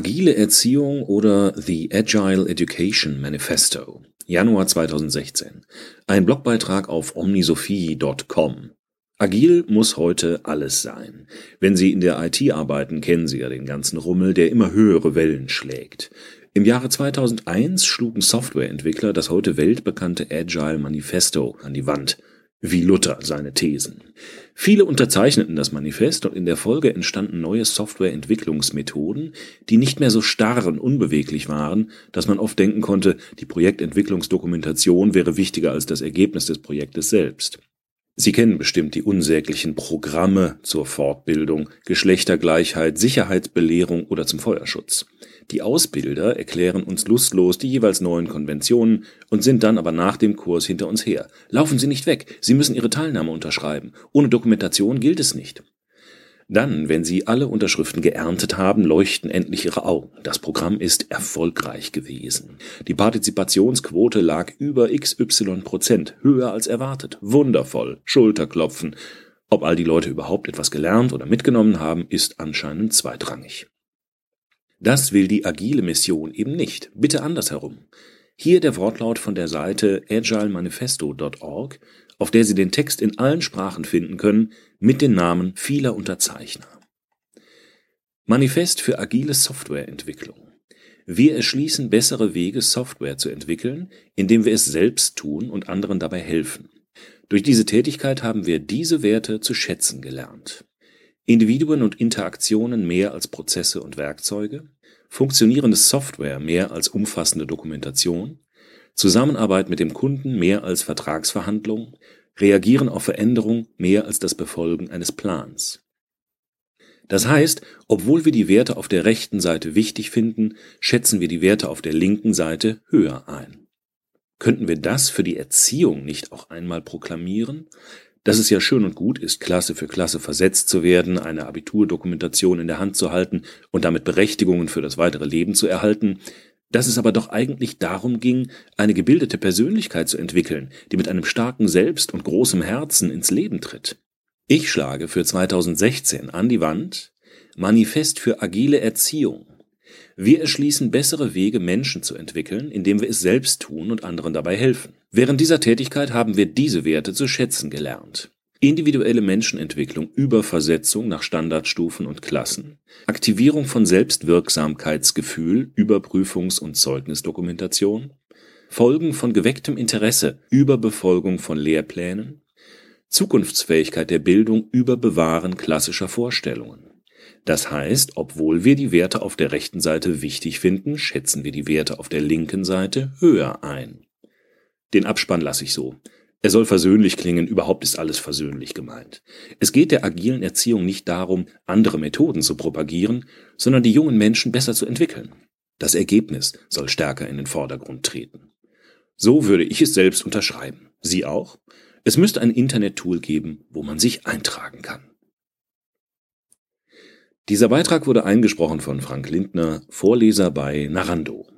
Agile Erziehung oder The Agile Education Manifesto. Januar 2016. Ein Blogbeitrag auf omnisophie.com. Agil muss heute alles sein. Wenn Sie in der IT arbeiten, kennen Sie ja den ganzen Rummel, der immer höhere Wellen schlägt. Im Jahre 2001 schlugen Softwareentwickler das heute weltbekannte Agile Manifesto an die Wand wie Luther seine Thesen. Viele unterzeichneten das Manifest und in der Folge entstanden neue Softwareentwicklungsmethoden, die nicht mehr so starr und unbeweglich waren, dass man oft denken konnte, die Projektentwicklungsdokumentation wäre wichtiger als das Ergebnis des Projektes selbst. Sie kennen bestimmt die unsäglichen Programme zur Fortbildung, Geschlechtergleichheit, Sicherheitsbelehrung oder zum Feuerschutz. Die Ausbilder erklären uns lustlos die jeweils neuen Konventionen und sind dann aber nach dem Kurs hinter uns her. Laufen Sie nicht weg, Sie müssen Ihre Teilnahme unterschreiben. Ohne Dokumentation gilt es nicht. Dann, wenn Sie alle Unterschriften geerntet haben, leuchten endlich Ihre Augen. Das Programm ist erfolgreich gewesen. Die Partizipationsquote lag über XY Prozent, höher als erwartet. Wundervoll. Schulterklopfen. Ob all die Leute überhaupt etwas gelernt oder mitgenommen haben, ist anscheinend zweitrangig. Das will die agile Mission eben nicht. Bitte andersherum. Hier der Wortlaut von der Seite agilemanifesto.org auf der Sie den Text in allen Sprachen finden können, mit den Namen vieler Unterzeichner. Manifest für agile Softwareentwicklung. Wir erschließen bessere Wege, Software zu entwickeln, indem wir es selbst tun und anderen dabei helfen. Durch diese Tätigkeit haben wir diese Werte zu schätzen gelernt. Individuen und Interaktionen mehr als Prozesse und Werkzeuge, funktionierende Software mehr als umfassende Dokumentation, Zusammenarbeit mit dem Kunden mehr als Vertragsverhandlung, reagieren auf Veränderung mehr als das Befolgen eines Plans. Das heißt, obwohl wir die Werte auf der rechten Seite wichtig finden, schätzen wir die Werte auf der linken Seite höher ein. Könnten wir das für die Erziehung nicht auch einmal proklamieren? Dass es ja schön und gut ist, Klasse für Klasse versetzt zu werden, eine Abiturdokumentation in der Hand zu halten und damit Berechtigungen für das weitere Leben zu erhalten, dass es aber doch eigentlich darum ging, eine gebildete Persönlichkeit zu entwickeln, die mit einem starken Selbst und großem Herzen ins Leben tritt. Ich schlage für 2016 an die Wand Manifest für agile Erziehung. Wir erschließen bessere Wege, Menschen zu entwickeln, indem wir es selbst tun und anderen dabei helfen. Während dieser Tätigkeit haben wir diese Werte zu schätzen gelernt individuelle Menschenentwicklung über Versetzung nach Standardstufen und Klassen, Aktivierung von Selbstwirksamkeitsgefühl über Prüfungs- und Zeugnisdokumentation, Folgen von gewecktem Interesse über Befolgung von Lehrplänen, Zukunftsfähigkeit der Bildung über Bewahren klassischer Vorstellungen. Das heißt, obwohl wir die Werte auf der rechten Seite wichtig finden, schätzen wir die Werte auf der linken Seite höher ein. Den Abspann lasse ich so. Er soll versöhnlich klingen, überhaupt ist alles versöhnlich gemeint. Es geht der agilen Erziehung nicht darum, andere Methoden zu propagieren, sondern die jungen Menschen besser zu entwickeln. Das Ergebnis soll stärker in den Vordergrund treten. So würde ich es selbst unterschreiben. Sie auch? Es müsste ein Internet-Tool geben, wo man sich eintragen kann. Dieser Beitrag wurde eingesprochen von Frank Lindner, Vorleser bei Narando.